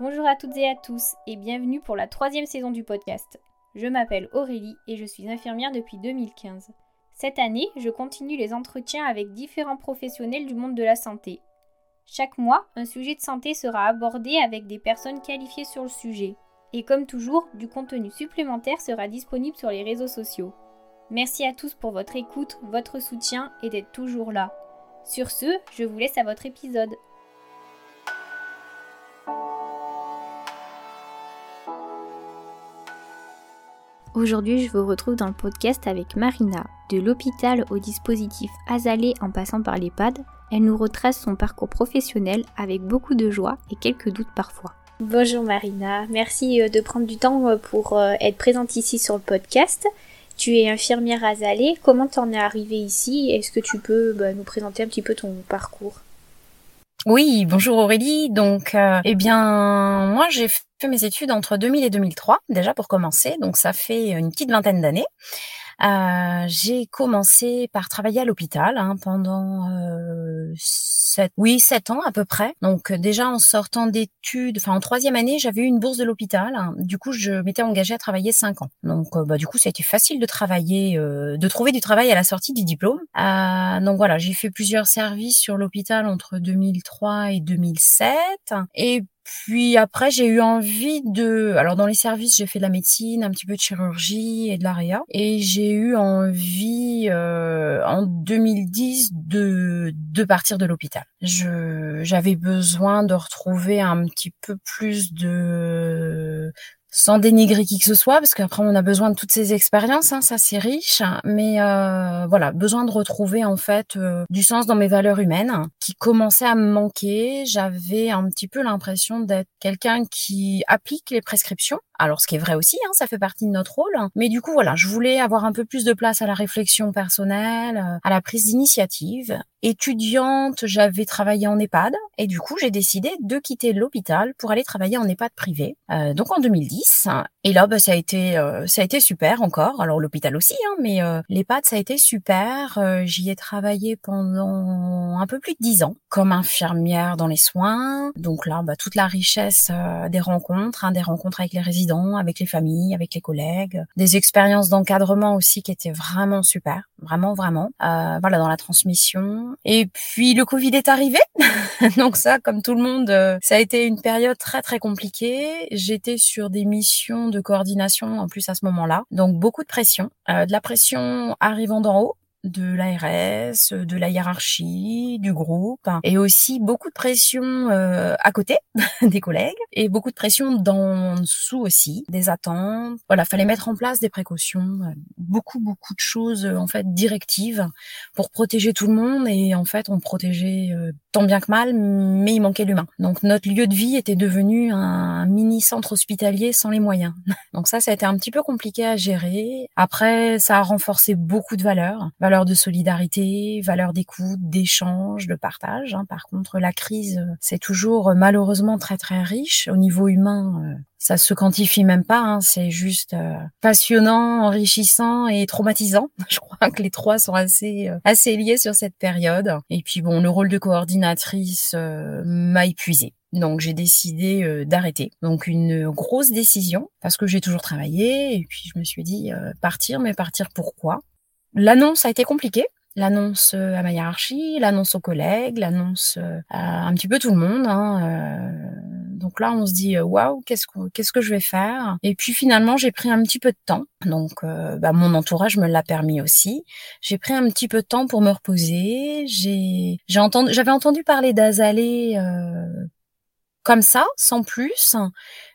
Bonjour à toutes et à tous et bienvenue pour la troisième saison du podcast. Je m'appelle Aurélie et je suis infirmière depuis 2015. Cette année, je continue les entretiens avec différents professionnels du monde de la santé. Chaque mois, un sujet de santé sera abordé avec des personnes qualifiées sur le sujet. Et comme toujours, du contenu supplémentaire sera disponible sur les réseaux sociaux. Merci à tous pour votre écoute, votre soutien et d'être toujours là. Sur ce, je vous laisse à votre épisode. Aujourd'hui, je vous retrouve dans le podcast avec Marina. De l'hôpital au dispositif Azalé en passant par l'EHPAD, elle nous retrace son parcours professionnel avec beaucoup de joie et quelques doutes parfois. Bonjour Marina, merci euh, de prendre du temps euh, pour euh, être présente ici sur le podcast. Tu es infirmière à Zalé, comment t'en es arrivée ici? Est-ce que tu peux bah, nous présenter un petit peu ton parcours? Oui, bonjour Aurélie. Donc, eh bien, moi j'ai fait mes études entre 2000 et 2003 déjà pour commencer. Donc, ça fait une petite vingtaine d'années. Euh, j'ai commencé par travailler à l'hôpital hein, pendant euh, sept, oui sept ans à peu près. Donc déjà en sortant d'études, enfin en troisième année, j'avais eu une bourse de l'hôpital. Du coup, je m'étais engagée à travailler cinq ans. Donc euh, bah, du coup, ça a été facile de travailler, euh, de trouver du travail à la sortie du diplôme. Euh, donc voilà, j'ai fait plusieurs services sur l'hôpital entre 2003 et 2007. Et puis après, j'ai eu envie de... Alors dans les services, j'ai fait de la médecine, un petit peu de chirurgie et de l'aria. Et j'ai eu envie euh, en 2010 de, de partir de l'hôpital. Je J'avais besoin de retrouver un petit peu plus de sans dénigrer qui que ce soit, parce qu'après on a besoin de toutes ces expériences, hein, ça c'est riche, mais euh, voilà, besoin de retrouver en fait euh, du sens dans mes valeurs humaines qui commençaient à me manquer. J'avais un petit peu l'impression d'être quelqu'un qui applique les prescriptions, alors, ce qui est vrai aussi, hein, ça fait partie de notre rôle. Mais du coup, voilà, je voulais avoir un peu plus de place à la réflexion personnelle, euh, à la prise d'initiative. Étudiante, j'avais travaillé en EHPAD et du coup, j'ai décidé de quitter l'hôpital pour aller travailler en EHPAD privé. Euh, donc en 2010. Et là, bah, ça a été, euh, ça a été super encore. Alors l'hôpital aussi, hein, mais l'EHPAD, ça a été super. J'y ai travaillé pendant un peu plus de dix ans comme infirmière dans les soins. Donc là, bah, toute la richesse des rencontres, hein, des rencontres avec les résidents avec les familles, avec les collègues, des expériences d'encadrement aussi qui étaient vraiment super, vraiment vraiment. Euh, voilà dans la transmission. Et puis le Covid est arrivé, donc ça, comme tout le monde, euh, ça a été une période très très compliquée. J'étais sur des missions de coordination en plus à ce moment-là, donc beaucoup de pression, euh, de la pression arrivant d'en haut de l'ARS, de la hiérarchie, du groupe, et aussi beaucoup de pression euh, à côté des collègues, et beaucoup de pression d'en dessous aussi, des attentes. Voilà, fallait mettre en place des précautions, euh, beaucoup beaucoup de choses euh, en fait directives pour protéger tout le monde, et en fait on protégeait tant bien que mal, mais il manquait l'humain. Donc notre lieu de vie était devenu un mini centre hospitalier sans les moyens. Donc ça, ça a été un petit peu compliqué à gérer. Après, ça a renforcé beaucoup de valeurs valeur de solidarité, valeur d'écoute, d'échange, de partage. Hein. Par contre, la crise, euh, c'est toujours euh, malheureusement très très riche au niveau humain. Euh, ça se quantifie même pas. Hein. C'est juste passionnant, enrichissant et traumatisant. Je crois que les trois sont assez assez liés sur cette période. Et puis bon, le rôle de coordinatrice m'a épuisée. Donc j'ai décidé d'arrêter. Donc une grosse décision parce que j'ai toujours travaillé et puis je me suis dit partir, mais partir pourquoi? L'annonce a été compliquée. L'annonce euh, à ma hiérarchie, l'annonce aux collègues, l'annonce euh, à un petit peu tout le monde. Hein, euh. donc là, on se dit waouh, qu'est-ce que qu'est-ce que je vais faire? Et puis finalement, j'ai pris un petit peu de temps. Donc, bah, mon entourage me l'a permis aussi. J'ai pris un petit peu de temps pour me reposer. J'ai j'ai entendu, j'avais entendu parler d'Azalée comme ça, sans plus.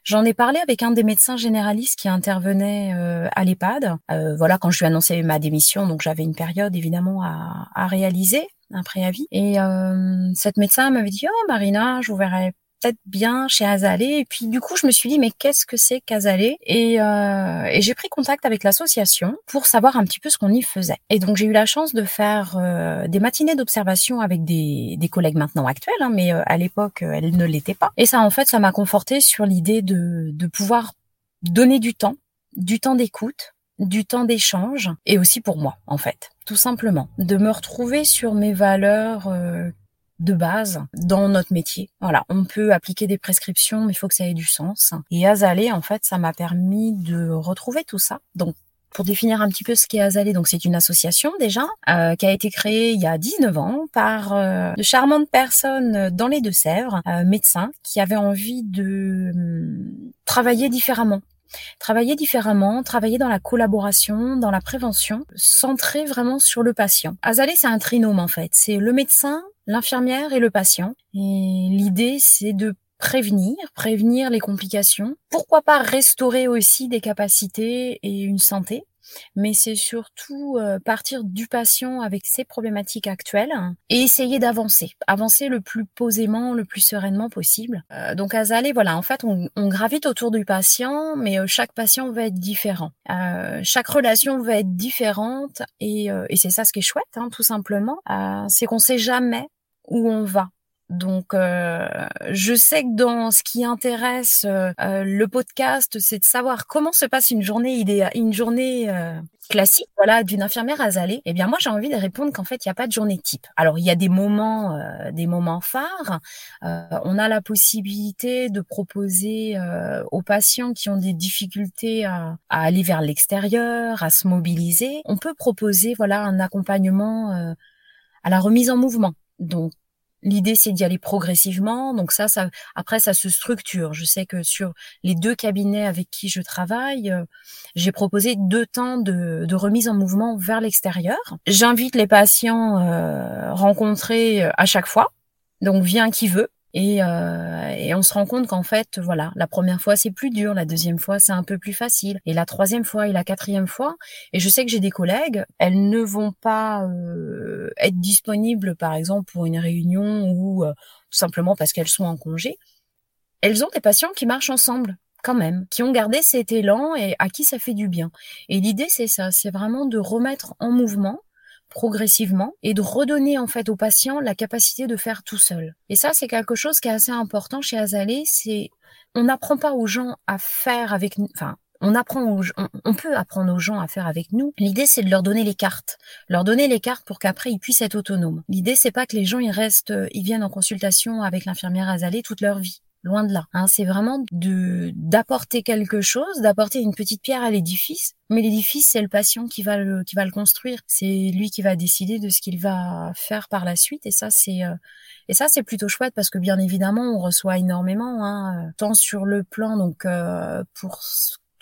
J'en ai parlé avec un des médecins généralistes qui intervenait euh, à l'EHPAD. Euh, voilà, quand je lui annoncé ma démission, donc j'avais une période évidemment à, à réaliser, un préavis. Et euh, cette médecin m'avait dit, oh Marina, je vous verrai peut-être bien chez Azalée. Et puis du coup, je me suis dit, mais qu'est-ce que c'est qu'Azalée? Et, euh, et j'ai pris contact avec l'association pour savoir un petit peu ce qu'on y faisait. Et donc j'ai eu la chance de faire euh, des matinées d'observation avec des, des collègues maintenant actuels, hein, mais euh, à l'époque, elles ne l'étaient pas. Et ça, en fait, ça m'a conforté sur l'idée de, de pouvoir donner du temps, du temps d'écoute, du temps d'échange, et aussi pour moi, en fait, tout simplement, de me retrouver sur mes valeurs de base dans notre métier. Voilà, on peut appliquer des prescriptions, mais il faut que ça ait du sens. Et Azalée, en fait, ça m'a permis de retrouver tout ça. Donc, pour définir un petit peu ce qu'est Azalée, donc c'est une association déjà euh, qui a été créée il y a 19 ans par euh, de charmantes personnes dans les Deux-Sèvres, euh, médecins, qui avaient envie de hum, travailler différemment travailler différemment, travailler dans la collaboration, dans la prévention, centré vraiment sur le patient. Azalée, c'est un trinôme en fait. C'est le médecin, l'infirmière et le patient. Et l'idée, c'est de prévenir, prévenir les complications. Pourquoi pas restaurer aussi des capacités et une santé mais c'est surtout euh, partir du patient avec ses problématiques actuelles et essayer d'avancer, avancer le plus posément, le plus sereinement possible. Euh, donc à Zalé, voilà, en fait, on, gravite autour du patient, mais euh, chaque patient va être différent. chaque relation va être différente et, et c'est ça ce qui est chouette, hein, tout simplement, c'est qu'on sait jamais où on va. Donc, euh, je sais que dans ce qui intéresse euh, euh, le podcast, c'est de savoir comment se passe une journée idéale, une journée classique, voilà, d'une infirmière à Zalé. Eh bien, moi, j'ai envie de répondre qu'en fait, il n'y a pas de journée type. Alors, il y a des moments, des moments phares. on a la possibilité de proposer aux patients qui ont des difficultés à, à aller vers l'extérieur, à se mobiliser. On peut proposer, voilà, un accompagnement à la remise en mouvement. Donc, L'idée, c'est d'y aller progressivement. Donc ça, ça, après, ça se structure. Je sais que sur les deux cabinets avec qui je travaille, euh, j'ai proposé deux temps de, remise en mouvement vers l'extérieur. J'invite les patients euh, rencontrés euh, à chaque fois. Donc, vient qui veut. Et, euh, et, on se rend compte qu'en fait, voilà, la première fois c'est plus dur, la deuxième fois c'est un peu plus facile, et la troisième fois et la quatrième fois. Et je sais que j'ai des collègues, elles ne vont pas euh, être disponibles, par exemple, pour une réunion ou euh, tout simplement parce qu'elles sont en congé. Elles ont des patients qui marchent ensemble quand même, qui ont gardé cet élan et à qui ça fait du bien. Et l'idée c'est ça, c'est vraiment de remettre en mouvement progressivement et de redonner en fait au patient la capacité de faire tout seul. Et ça, c'est quelque chose qui est assez important chez Azalée, c'est on n'apprend pas aux gens à faire avec nous, enfin, on apprend aux, on, on, peut apprendre aux gens à faire avec nous. L'idée, c'est de leur donner les cartes, leur donner les cartes pour qu'après ils puissent être autonomes. L'idée, c'est pas que les gens ils restent, ils viennent en consultation avec l'infirmière Azalée toute leur vie. Loin de là. Hein, c'est vraiment de d'apporter quelque chose, d'apporter une petite pierre à l'édifice. Mais l'édifice, c'est le patient qui va le qui va le construire. C'est lui qui va décider de ce qu'il va faire par la suite. Et ça, c'est euh, et ça, c'est plutôt chouette parce que bien évidemment, on reçoit énormément, hein, tant sur le plan donc euh, pour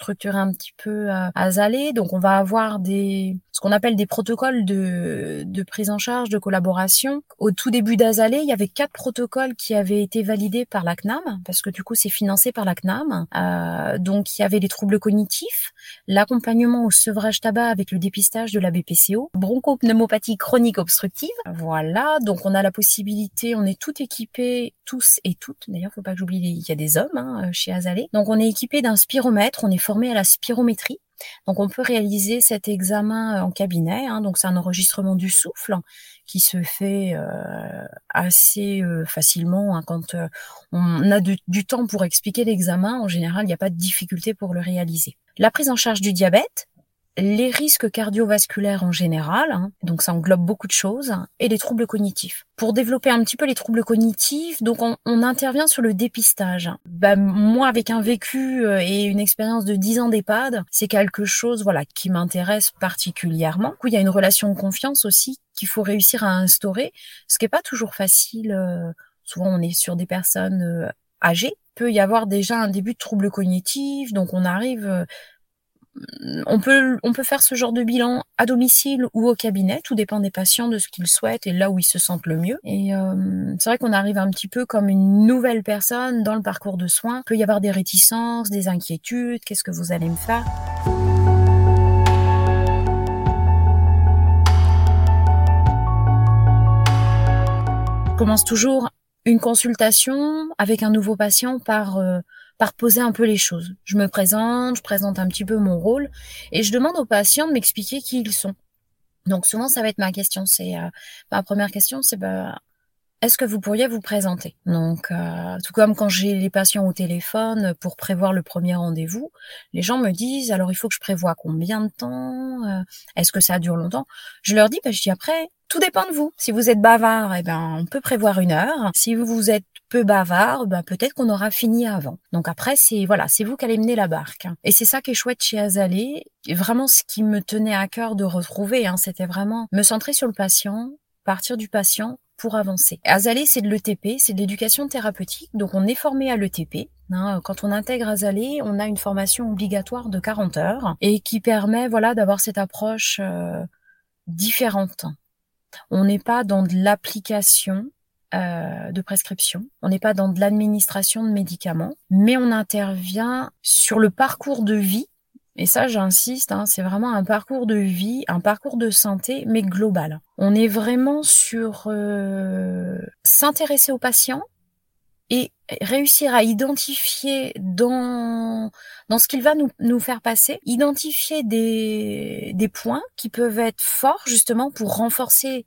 structurer un petit peu à, à Zalé. Donc on va avoir des ce qu'on appelle des protocoles de, de prise en charge, de collaboration. Au tout début d'Azalé, il y avait quatre protocoles qui avaient été validés par la CNAM, parce que du coup c'est financé par la CNAM. Euh, donc il y avait les troubles cognitifs, l'accompagnement au sevrage tabac avec le dépistage de la BPCO, bronchopneumopathie chronique obstructive. Voilà, donc on a la possibilité, on est tout équipé, tous et toutes. D'ailleurs, faut pas que j'oublie, il y a des hommes hein, chez Azalé. Donc on est équipé d'un spiromètre, on est formé à la spirométrie. Donc on peut réaliser cet examen euh, en cabinet. Hein. donc c'est un enregistrement du souffle qui se fait euh, assez euh, facilement hein. quand on a du temps pour expliquer l'examen. En général, il n'y a pas de difficulté pour le réaliser. La prise en charge du diabète, les risques cardiovasculaires en général, hein, donc ça englobe beaucoup de choses, et les troubles cognitifs. Pour développer un petit peu les troubles cognitifs, donc on, intervient sur le dépistage. Bah, moi, avec un vécu euh, et une expérience de 10 ans d'EHPAD, c'est quelque chose voilà qui m'intéresse particulièrement. Du coup, il y a une relation de confiance aussi qu'il faut réussir à instaurer, ce qui n'est pas toujours facile. Euh, souvent, on est sur des personnes euh, âgées, peut y avoir déjà un début de troubles cognitifs, donc on arrive on peut, on peut faire ce genre de bilan à domicile ou au cabinet, tout dépend des patients, de ce qu'ils souhaitent et là où ils se sentent le mieux. Et euh, c'est vrai qu'on arrive un petit peu comme une nouvelle personne dans le parcours de soins. Il peut y avoir des réticences, des inquiétudes, qu'est-ce que vous allez me faire? Je commence toujours une consultation avec un nouveau patient par... Euh, par poser un peu les choses. Je me présente, je présente un petit peu mon rôle et je demande aux patients de m'expliquer qui ils sont. Donc souvent ça va être ma question, c'est euh, ma première question, c'est bah, est-ce que vous pourriez vous présenter? Donc euh, tout comme quand j'ai les patients au téléphone pour prévoir le premier rendez-vous, les gens me disent alors il faut que je prévoie combien de temps? Euh, Est-ce que ça dure longtemps Je leur dis bah, je dis après Tout dépend de vous. Si vous êtes bavard, eh ben, on peut prévoir une heure. Si vous êtes peu bavard, ben, peut-être qu'on aura fini avant. Donc après, c'est, voilà, c'est vous qui allez mener la barque. Et c'est ça qui est chouette chez Azalée. Et vraiment, ce qui me tenait à cœur de retrouver, hein, c'était vraiment me centrer sur le patient, partir du patient pour avancer. Azalée, c'est de l'ETP, c'est de l'éducation thérapeutique. Donc on est formé à l'ETP. Hein. Quand on intègre Azalée, on a une formation obligatoire de 40 heures et qui permet, voilà, d'avoir cette approche euh, différente. On n'est pas dans de l'application euh, de prescription, on n'est pas dans de l'administration de médicaments, mais on intervient sur le parcours de vie. Et ça, j'insiste, hein, c'est vraiment un parcours de vie, un parcours de santé, mais global. On est vraiment sur euh, s'intéresser au patient et réussir à identifier dans dans ce qu'il va nous, nous faire passer, identifier des, des points qui peuvent être forts justement pour renforcer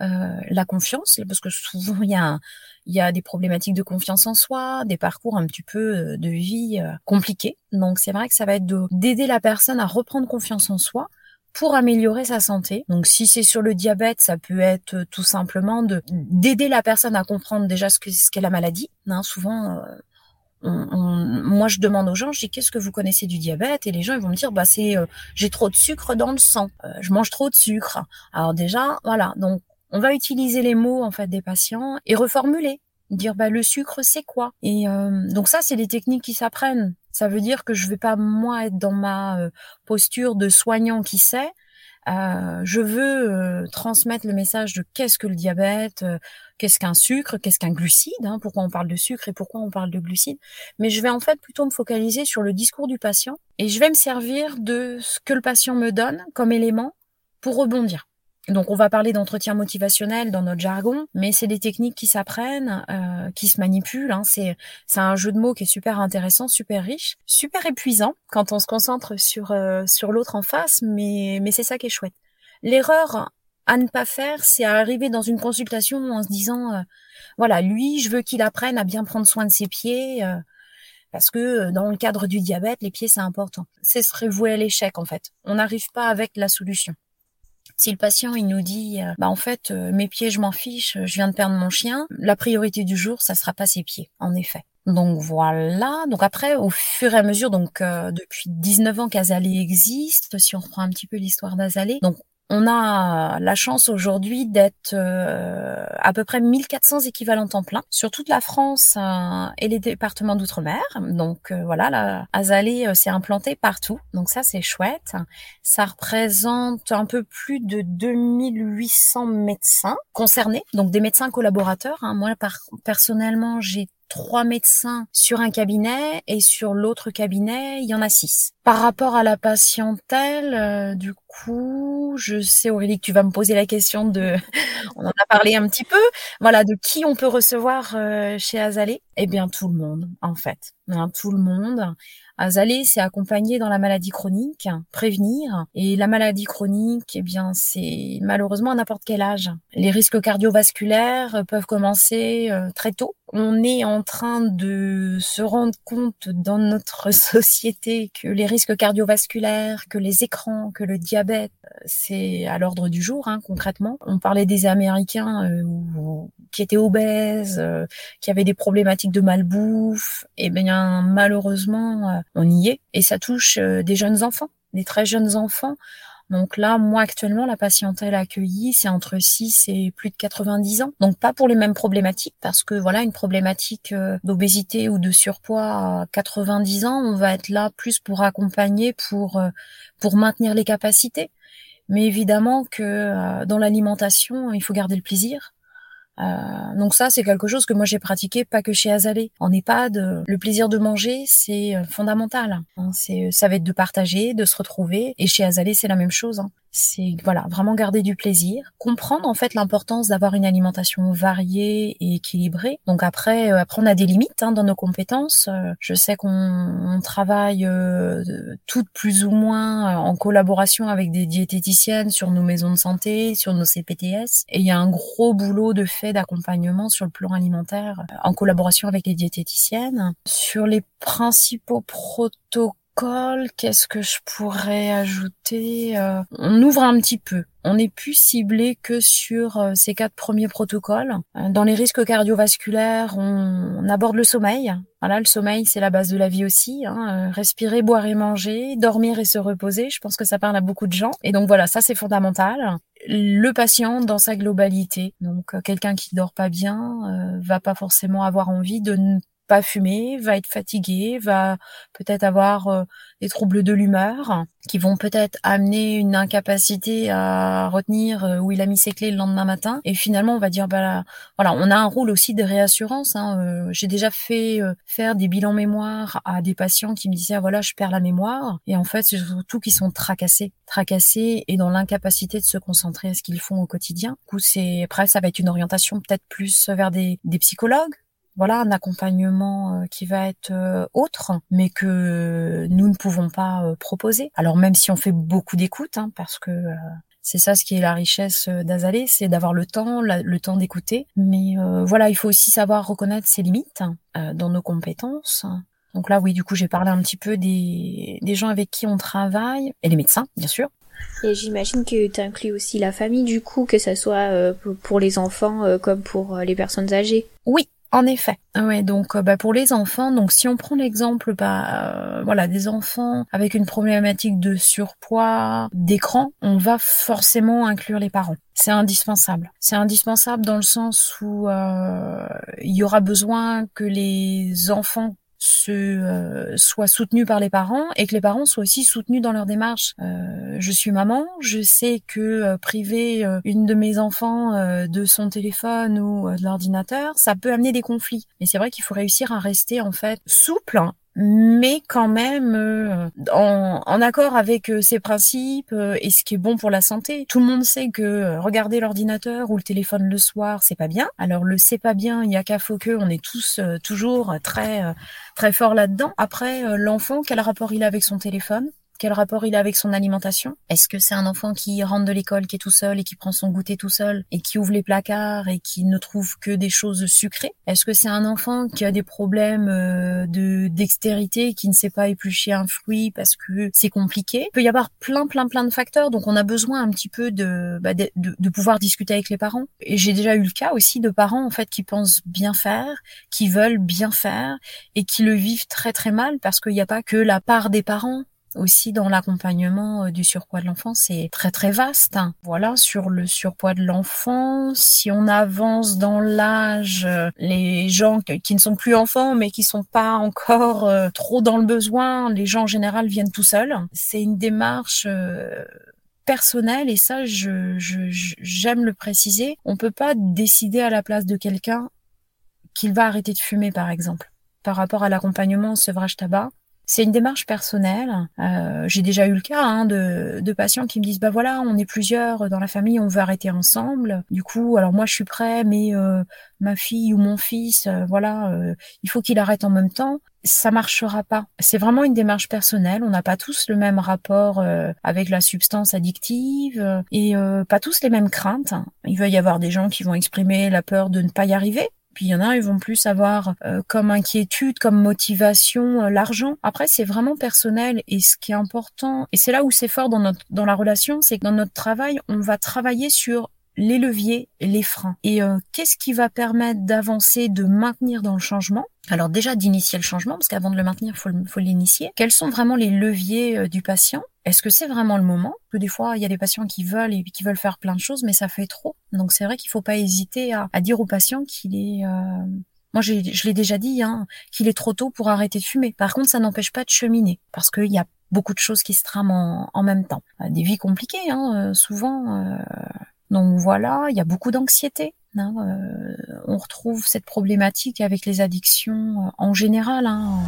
euh, la confiance, parce que souvent il y a il y a des problématiques de confiance en soi, des parcours un petit peu euh, de vie euh, compliqués. Donc c'est vrai que ça va être d'aider la personne à reprendre confiance en soi pour améliorer sa santé. Donc si c'est sur le diabète, ça peut être tout simplement de d'aider la personne à comprendre déjà ce qu'est ce qu'est la maladie. Hein, souvent moi je demande aux gens, je dis qu'est-ce que vous connaissez du diabète? Et les gens ils vont me dire bah c'est j'ai trop de sucre dans le sang, je mange trop de sucre. Alors déjà voilà donc on va utiliser les mots en fait des patients et reformuler, dire bah le sucre c'est quoi? Et euh, donc ça c'est des techniques qui s'apprennent. Ça veut dire que je vais pas moi être dans ma euh, posture de soignant qui sait. Euh, je veux transmettre le message de qu'est-ce que le diabète, qu'est-ce qu'un sucre, qu'est-ce qu'un glucide, hein, pourquoi on parle de sucre et pourquoi on parle de glucides. Mais je vais en fait plutôt me focaliser sur le discours du patient et je vais me servir de ce que le patient me donne comme élément pour rebondir. Donc on va parler d'entretien motivationnel dans notre jargon, mais c'est des techniques qui s'apprennent, euh, qui se manipulent. Hein. C'est un jeu de mots qui est super intéressant, super riche, super épuisant quand on se concentre sur euh, sur l'autre en face, mais mais c'est ça qui est chouette. L'erreur à ne pas faire, c'est arriver dans une consultation en se disant euh, voilà lui, je veux qu'il apprenne à bien prendre soin de ses pieds. parce que dans le cadre du diabète, les pieds c'est important. C'est serait voué à l'échec en fait. On n'arrive pas avec la solution. Si le patient il nous dit euh, bah en fait euh, mes pieds je m'en fiche, je viens de perdre mon chien, la priorité du jour ça sera pas ses pieds en effet. Donc voilà. Donc après, au fur et à mesure, donc euh, depuis 19 ans qu'Azalée existe, si on reprend un petit peu l'histoire d'Azalée, donc on a la chance aujourd'hui d'être euh, à peu près 1400 équivalents temps plein sur toute la France euh, et les départements d'outre-mer. Donc euh, voilà, la Azalée s'est implantée partout. Donc ça c'est chouette. Ça représente un peu plus de 2800 médecins concernés, donc des médecins collaborateurs. Hein. Moi personnellement j'ai trois médecins sur un cabinet et sur l'autre cabinet, il y en a six. Par rapport à la patientèle, euh, du coup, je sais Aurélie que tu vas me poser la question de, on en a parlé un petit peu, voilà, de qui on peut recevoir euh, chez Azalée? Eh bien, tout le monde, en fait, hein, tout le monde. Azalée, c'est accompagner dans la maladie chronique, prévenir. Et la maladie chronique, eh bien, c'est malheureusement à n'importe quel âge. Les risques cardiovasculaires peuvent commencer euh, très tôt. On est en train de se rendre compte dans notre société que les risques cardiovasculaires, que les écrans, que le diabète, c'est à l'ordre du jour, hein, concrètement. On parlait des Américains euh, qui étaient obèses, euh, qui avaient des problématiques de malbouffe. Et eh bien, malheureusement, on y est. Et ça touche euh, des jeunes enfants, des très jeunes enfants. Donc là, moi actuellement, la patientèle accueillie, c'est entre 6 et plus de 90 ans. Donc pas pour les mêmes problématiques, parce que voilà, une problématique euh, d'obésité ou de surpoids à 90 ans, on va être là plus pour accompagner, pour euh, pour maintenir les capacités. Mais évidemment que dans l'alimentation, il faut garder le plaisir. Euh, donc ça, c'est quelque chose que moi j'ai pratiqué, pas que chez Azalée. En EHPAD, le plaisir de manger, c'est euh, fondamental. Hein. c'est, ça va être de partager, de se retrouver. Et chez Azalée, c'est la même chose. Hein c'est voilà vraiment garder du plaisir, comprendre en fait l'importance d'avoir une alimentation variée et équilibrée. Donc après, euh, après on a des limites hein, dans nos compétences. Euh, je sais qu'on travaille euh, toutes plus ou moins en collaboration avec des diététiciennes sur nos maisons de santé, sur nos CPTS, et il y a un gros boulot de fait d'accompagnement sur le plan alimentaire en collaboration avec les diététiciennes sur les principaux protocoles qu'est-ce que je pourrais ajouter euh, On ouvre un petit peu. on n'est plus ciblé que sur euh, ces quatre premiers protocoles. Euh, dans les risques cardiovasculaires, on, aborde le sommeil. Voilà, le sommeil, c'est la base de la vie aussi. Hein. Respirer, boire et manger, dormir et se reposer. Je pense que ça parle à beaucoup de gens. Et donc voilà, ça c'est fondamental. Le patient dans sa globalité. Donc quelqu'un qui dort pas bien va pas forcément avoir envie de pas fumer, va être fatigué, va peut-être avoir euh, des troubles de l'humeur qui vont peut-être amener une incapacité à retenir euh, où il a mis ses clés le lendemain matin. Et finalement, on va dire, bah voilà, on a un rôle aussi de réassurance. Hein. Euh, j'ai déjà fait faire des bilans mémoire à des patients qui me disaient, ah, voilà, je perds la mémoire. Et en fait, c'est surtout qu'ils sont tracassés, tracassés et dans l'incapacité de se concentrer à ce qu'ils font au quotidien. Du coup, c'est après, ça va être une orientation peut-être plus vers des, des psychologues voilà un accompagnement euh, qui va être euh, autre, mais que nous ne pouvons pas euh, proposer. Alors même si on fait beaucoup d'écoute, hein, parce que c'est ça ce qui est la richesse d'Azalée, c'est d'avoir le temps, le temps d'écouter. Mais voilà, il faut aussi savoir reconnaître ses limites dans nos compétences. Donc là, oui, du coup, j'ai parlé un petit peu des, des gens avec qui on travaille, et les médecins, bien sûr. Et j'imagine que tu inclus aussi la famille, du coup, que ça soit pour les enfants comme pour les personnes âgées. Oui, en effet. Ouais, donc euh, bah, pour les enfants, donc si on prend l'exemple bah, euh, voilà, des enfants avec une problématique de surpoids, d'écran, on va forcément inclure les parents. C'est indispensable. C'est indispensable dans le sens où euh, il y aura besoin que les enfants se euh, par les parents et que les parents soient aussi soutenus dans leur démarche. Euh, je suis maman, je sais que euh, priver une de mes enfants de son téléphone ou de l'ordinateur, ça peut amener des conflits. Mais c'est vrai qu'il faut réussir à rester en fait souple mais quand même euh, en, en, accord avec euh, ses principes euh, et ce qui est bon pour la santé. Tout le monde sait que regarder l'ordinateur ou le téléphone le soir, c'est pas bien. Alors le c'est pas bien, il y a qu'à faut que, on est tous toujours très très fort là-dedans. Après l'enfant, quel rapport il a avec son téléphone? Quel rapport il a avec son alimentation Est-ce que c'est un enfant qui rentre de l'école, qui est tout seul et qui prend son goûter tout seul et qui ouvre les placards et qui ne trouve que des choses sucrées? Est-ce que c'est un enfant qui a des problèmes euh, de dextérité, qui ne sait pas éplucher un fruit parce que c'est compliqué? Il peut y avoir plein, plein, plein de facteurs. Donc on a besoin un petit peu de, bah, de, de pouvoir discuter avec les parents. Et j'ai déjà eu le cas aussi de parents en fait qui pensent bien faire, qui veulent bien faire et qui le vivent très très mal parce qu'il n'y a pas que la part des parents aussi dans l'accompagnement euh, du surpoids de l'enfant, c'est très très vaste. Voilà, sur le surpoids de l'enfant, si on avance dans l'âge, euh, les gens qui ne sont plus enfants mais qui sont pas encore euh, trop dans le besoin, les gens en général viennent tout seuls. C'est une démarche personnelle et ça, je, j'aime le préciser. On peut pas décider à la place de quelqu'un qu'il va arrêter de fumer, par exemple. Par rapport à l'accompagnement au sevrage tabac, c'est une démarche personnelle. Euh, j'ai déjà eu le cas hein, de, de, patients qui me disent bah voilà, on est plusieurs dans la famille, on veut arrêter ensemble. Du coup, alors moi je suis prêt, mais euh, ma fille ou mon fils, euh, voilà, il faut qu'il arrête en même temps. Ça marchera pas. C'est vraiment une démarche personnelle. On n'a pas tous le même rapport avec la substance addictive et pas tous les mêmes craintes. Il va y avoir des gens qui vont exprimer la peur de ne pas y arriver puis il y en a, ils vont plus avoir euh, comme inquiétude, comme motivation euh, l'argent. Après, c'est vraiment personnel et ce qui est important, et c'est là où c'est fort dans notre dans la relation, c'est que dans notre travail, on va travailler sur les leviers, les freins. Et euh, qu'est-ce qui va permettre d'avancer, de maintenir dans le changement? Alors déjà d'initier le changement, parce qu'avant de le maintenir, faut, faut l'initier. Quels sont vraiment les leviers du patient? Est-ce que c'est vraiment le moment? Que des fois, il y a des patients qui veulent et qui veulent faire plein de choses, mais ça fait trop. Donc c'est vrai qu'il faut pas hésiter à, dire aux patients qu'il est euh... Moi, je l'ai déjà dit, hein, qu'il est trop tôt pour arrêter de fumer. Par contre, ça n'empêche pas de cheminer, parce qu'il y a beaucoup de choses qui se trament en, même temps. Euh, des vies compliquées, hein, euh, souvent. Euh... Donc voilà, il y a beaucoup d'anxiété. Hein, euh, on retrouve cette problématique avec les addictions en général. Hein.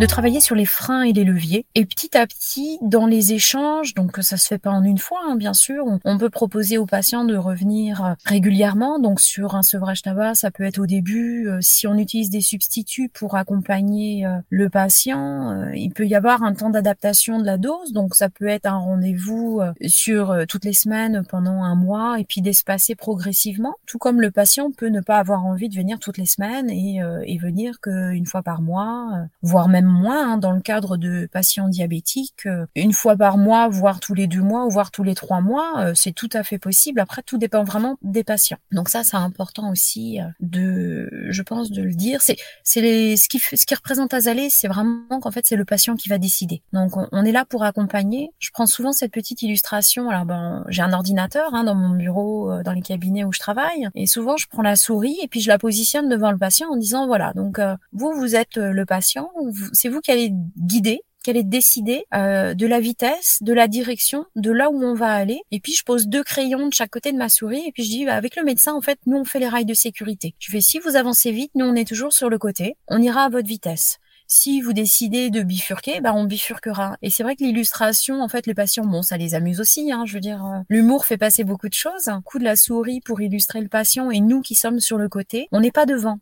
De travailler sur les freins et les leviers. Et petit à petit, dans les échanges, donc ça se fait pas en une fois, hein, bien sûr, on, peut proposer aux patients de revenir euh, régulièrement. Donc sur un sevrage tabac, ça peut être au début. Euh, si on utilise des substituts pour accompagner euh, le patient, il peut y avoir un temps d'adaptation de la dose. Donc ça peut être un rendez-vous sur toutes les semaines pendant un mois et puis d'espacer progressivement. Tout comme le patient peut ne pas avoir envie de venir toutes les semaines et, et venir qu'une fois par mois, voire même moins hein, dans le cadre de patients diabétiques, une fois par mois, voire tous les deux mois, voire tous les trois mois, c'est tout à fait possible. Après, tout dépend vraiment des patients. Donc ça, c'est important aussi de, je pense, de le dire. C'est, c'est ce qui, ce qui représente Azalée, c'est vraiment qu'en fait, c'est le patient qui va décider. Donc on, est là pour accompagner. Je prends souvent cette petite illustration. Alors ben, j'ai un ordinateur hein, dans mon bureau, dans les cabinets où je travaille, et souvent je prends la souris et puis je la positionne devant le patient en disant voilà, donc vous, vous êtes le patient, c'est vous qui allez guider qui allez décider euh, de la vitesse, de la direction, de là où on va aller. Et puis je pose deux crayons de chaque côté de ma souris et puis je dis bah, avec le médecin en fait nous on fait les rails de sécurité. Je fais si vous avancez vite, nous on est toujours sur le côté, on ira à votre vitesse. Si vous décidez de bifurquer, bah on bifurquera. Et c'est vrai que l'illustration, en fait, les patients, bon, ça les amuse aussi. Hein, je veux dire, euh, l'humour fait passer beaucoup de choses. Un coup de la souris pour illustrer le patient et nous qui sommes sur le côté, on n'est pas devant.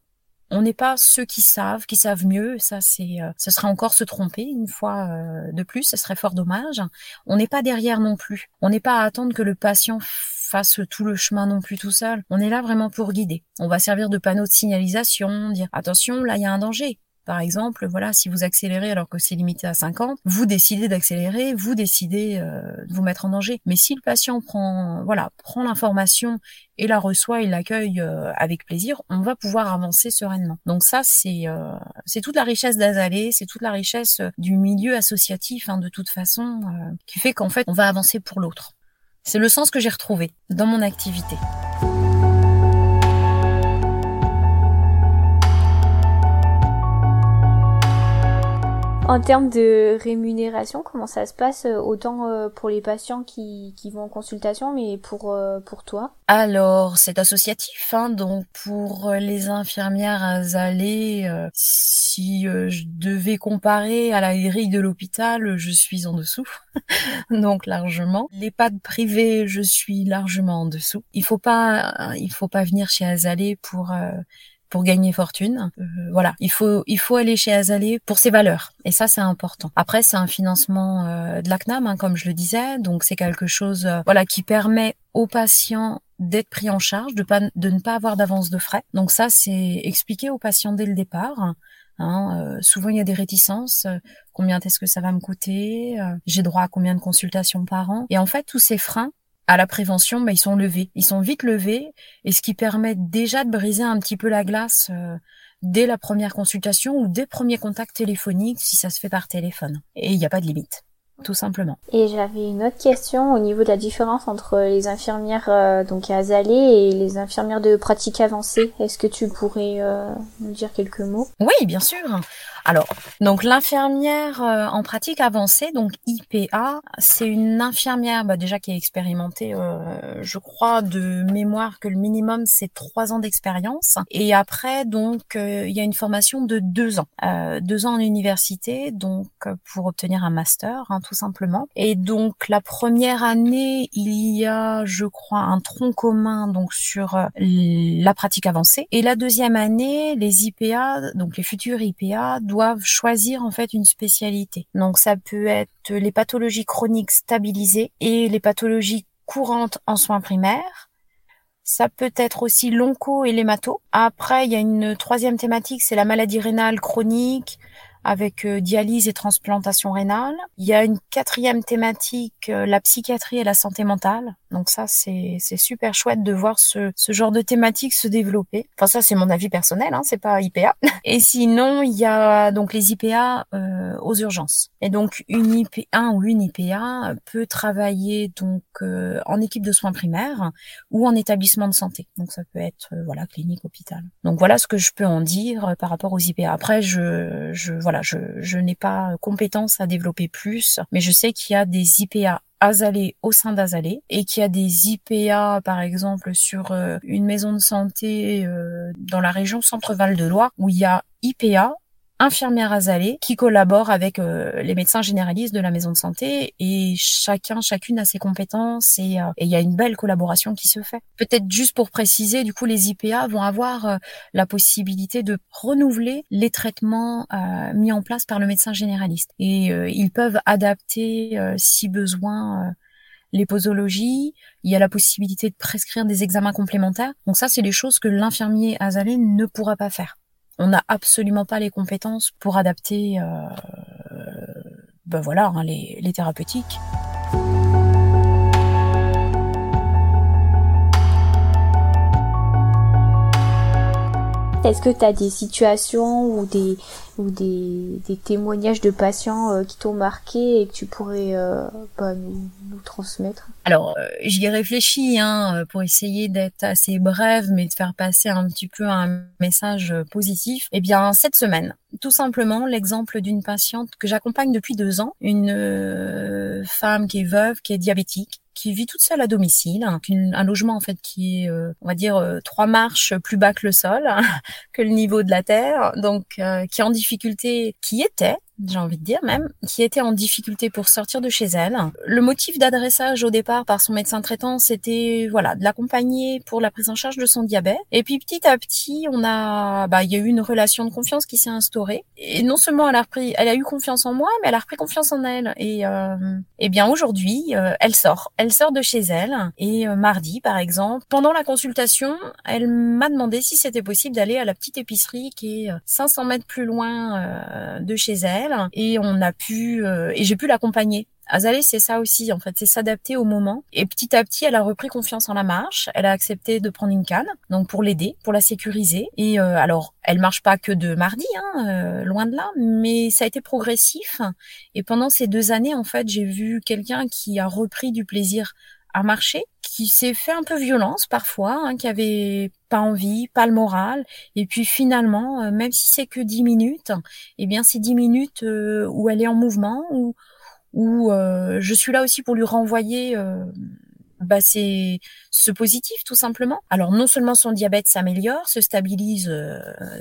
On n'est pas ceux qui savent, qui savent mieux. Ça, c'est, euh, ce serait encore se tromper une fois euh, de plus. Ce serait fort dommage. On n'est pas derrière non plus. On n'est pas à attendre que le patient fasse tout le chemin non plus tout seul. On est là vraiment pour guider. On va servir de panneau de signalisation, dire attention, là il y a un danger. Par exemple, voilà, si vous accélérez alors que c'est limité à 50, vous décidez d'accélérer, vous décidez euh, de vous mettre en danger. Mais si le patient prend, voilà, prend l'information et la reçoit et l'accueille euh, avec plaisir, on va pouvoir avancer sereinement. Donc ça, c'est euh, c'est toute la richesse d'Azalée, c'est toute la richesse du milieu associatif, hein, de toute façon, qui fait qu'en fait, on va avancer pour l'autre. C'est le sens que j'ai retrouvé dans mon activité. En termes de rémunération, comment ça se passe euh, autant euh, pour les patients qui, qui vont en consultation, mais pour, euh, pour toi? Alors, c'est associatif, hein, donc pour les infirmières azalées, si je devais comparer à la grille de l'hôpital, je suis en dessous, donc largement. L'EHPAD privé, je suis largement en dessous. Il faut pas, il faut pas venir chez Azalée pour pour gagner fortune. Euh, voilà, il faut il faut aller chez Azalée pour ses valeurs et ça c'est important. Après c'est un financement euh, de la CNAM hein, comme je le disais, donc c'est quelque chose euh, voilà qui permet aux patients d'être pris en charge, de pas de ne pas avoir d'avance de frais. Donc ça c'est expliqué aux patients dès le départ. Hein, souvent il y a des réticences. combien est-ce que ça va me coûter? J'ai droit à combien de consultations par an? Et en fait tous ces freins à la prévention, bah, ils sont levés. Ils sont vite levés, et ce qui permet déjà de briser un petit peu la glace euh, dès la première consultation ou dès premier contact téléphonique, si ça se fait par téléphone. Et il n'y a pas de limite, tout simplement. Et j'avais une autre question au niveau de la différence entre les infirmières euh, donc à Azalée et les infirmières de pratique avancée. Est-ce que tu pourrais euh, nous dire quelques mots? Oui, bien sûr. Alors, donc l'infirmière euh, en pratique avancée, donc IPA, c'est une infirmière bah, déjà qui est expérimentée, euh, je crois de mémoire que le minimum c'est trois ans d'expérience. Et après, donc euh, il y a une formation de deux ans, deux ans en université, donc pour obtenir un master, hein, tout simplement. Et donc la première année, il y a, je crois, un tronc commun donc sur la pratique avancée. Et la deuxième année, les IPA, donc les futurs IPA doivent doivent choisir en fait une spécialité. Donc ça peut être les pathologies chroniques stabilisées et les pathologies courantes en soins primaires. Ça peut être aussi l'onco et l'hémato. Après, il y a une troisième thématique, c'est la maladie rénale chronique, avec euh, dialyse et transplantation rénale. Il y a une quatrième thématique, euh, la psychiatrie et la santé mentale. Donc ça, c'est super chouette de voir ce, ce genre de thématique se développer. Enfin ça, c'est mon avis personnel, hein, c'est pas IPA. Et sinon, il y a donc les IPA euh, aux urgences. Et donc une IPA ou une IPA peut travailler donc en équipe de soins primaires ou en établissement de santé. Donc ça peut être voilà clinique, hôpital. Donc voilà ce que je peux en dire par rapport aux IPA. Après, je, je voilà je, n'ai pas compétence à développer plus, mais je sais qu'il y a des IPA Azalée au sein d'Azalée et qu'il y a des IPA par exemple sur euh, une maison de santé euh, dans la région Centre-Val de Loire où il y a IPA infirmières azalées qui collaborent avec euh, les médecins généralistes de la maison de santé et chacun, chacune a ses compétences et il y a une belle collaboration qui se fait. Peut-être juste pour préciser, du coup, les IPA vont avoir la possibilité de renouveler les traitements mis en place par le médecin généraliste et ils peuvent adapter si besoin les posologies, il y a la possibilité de prescrire des examens complémentaires. Donc ça, c'est les choses que l'infirmier azalé ne pourra pas faire. On n'a absolument pas les compétences pour adapter, euh, ben voilà, hein, les, les thérapeutiques. Est-ce que tu as des situations ou des, ou des, des témoignages de patients euh, qui t'ont marqué et que tu pourrais euh, bah, nous, transmettre? Alors, euh, j'y réfléchis hein, pour essayer d'être assez brève, mais de faire passer un petit peu un message positif. Eh bien, cette semaine, tout simplement l'exemple d'une patiente que j'accompagne depuis deux ans, une femme qui est veuve, qui est diabétique, qui vit toute seule à domicile, un logement en fait qui est, euh, on va dire, euh, trois marches plus bas que le sol, que le niveau de la terre, donc euh, qui est en difficulté, qui était j'ai envie de dire même, qui était en difficulté pour sortir de chez elle. Le motif d'adressage au départ par son médecin traitant, c'était voilà de l'accompagner pour la prise en charge de son diabète. Et puis petit à petit, on a, bah, il y a eu une relation de confiance qui s'est instaurée. Et non seulement elle a repris, elle a eu confiance en moi, mais elle a repris confiance en elle. Et, euh, et bien aujourd'hui, euh, elle sort, elle sort de chez elle. Et euh, mardi, par exemple, pendant la consultation, elle m'a demandé si c'était possible d'aller à la petite épicerie qui est 500 mètres plus loin euh, de chez elle et on a pu euh, et j'ai pu l'accompagner. Azalée, c'est ça aussi, en fait, c'est s'adapter au moment. Et petit à petit, elle a repris confiance en la marche. Elle a accepté de prendre une canne, donc pour l'aider, pour la sécuriser. Et euh, alors, elle marche pas que de mardi, hein, euh, loin de là, mais ça a été progressif. Et pendant ces deux années, en fait, j'ai vu quelqu'un qui a repris du plaisir à marcher, qui s'est fait un peu violence parfois, hein, qui avait pas envie, pas le moral, et puis finalement, euh, même si c'est que dix minutes, eh bien c'est dix minutes euh, où elle est en mouvement, où, où euh, je suis là aussi pour lui renvoyer bah, c'est ce positif tout simplement. Alors non seulement son diabète s'améliore, se stabilise euh,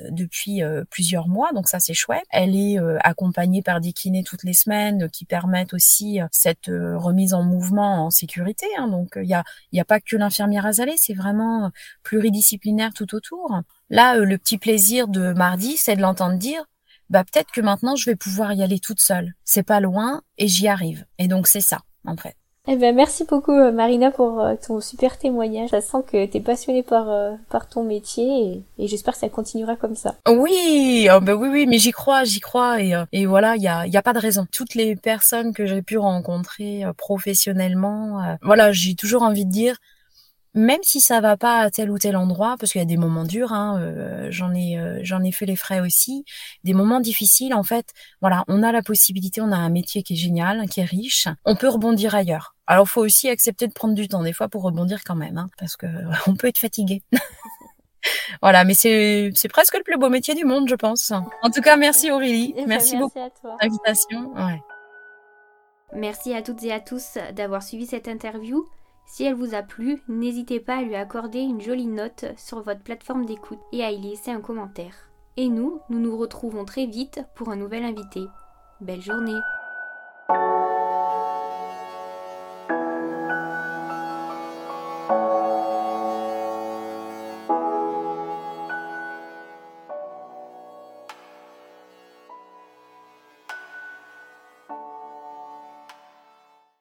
depuis euh, plusieurs mois, donc ça c'est chouette. Elle est euh, accompagnée par des kinés toutes les semaines qui permettent aussi cette remise en mouvement en sécurité. Hein. donc il y a, y a pas que l'infirmière azalée, c'est vraiment pluridisciplinaire tout autour. Là, le petit plaisir de mardi, c'est de l'entendre dire bah peut-être que maintenant je vais pouvoir y aller toute seule. C'est pas loin et j'y arrive. Et donc c'est ça en fait. Eh ben, merci beaucoup euh, Marina pour euh, ton super témoignage. Ça sent que t'es passionnée par euh, par ton métier et, j'espère que ça continuera comme ça. Oui, oh ben oui oui, mais j'y crois, j'y crois et et voilà, il y a y a pas de raison. Toutes les personnes que j'ai pu rencontrer professionnellement, voilà, j'ai toujours envie de dire même si ça va pas à tel ou tel endroit, parce qu'il y a des moments durs, hein, j'en ai j'en ai fait les frais aussi, des moments difficiles. En fait, voilà, on a la possibilité, on a un métier qui est génial, qui est riche, on peut rebondir ailleurs. Alors, faut aussi accepter de prendre du temps des fois pour rebondir quand même, hein, parce que on peut être fatigué. voilà, mais c'est c'est presque le plus beau métier du monde, je pense. En tout cas, merci Aurélie, ben, merci, beaucoup pour l'invitation. Ouais. Merci à toutes et à tous d'avoir suivi cette interview. Si elle vous a plu, n'hésitez pas à lui accorder une jolie note sur votre plateforme d'écoute et à y laisser un commentaire. Et nous, nous nous retrouvons très vite pour un nouvel invité. Belle journée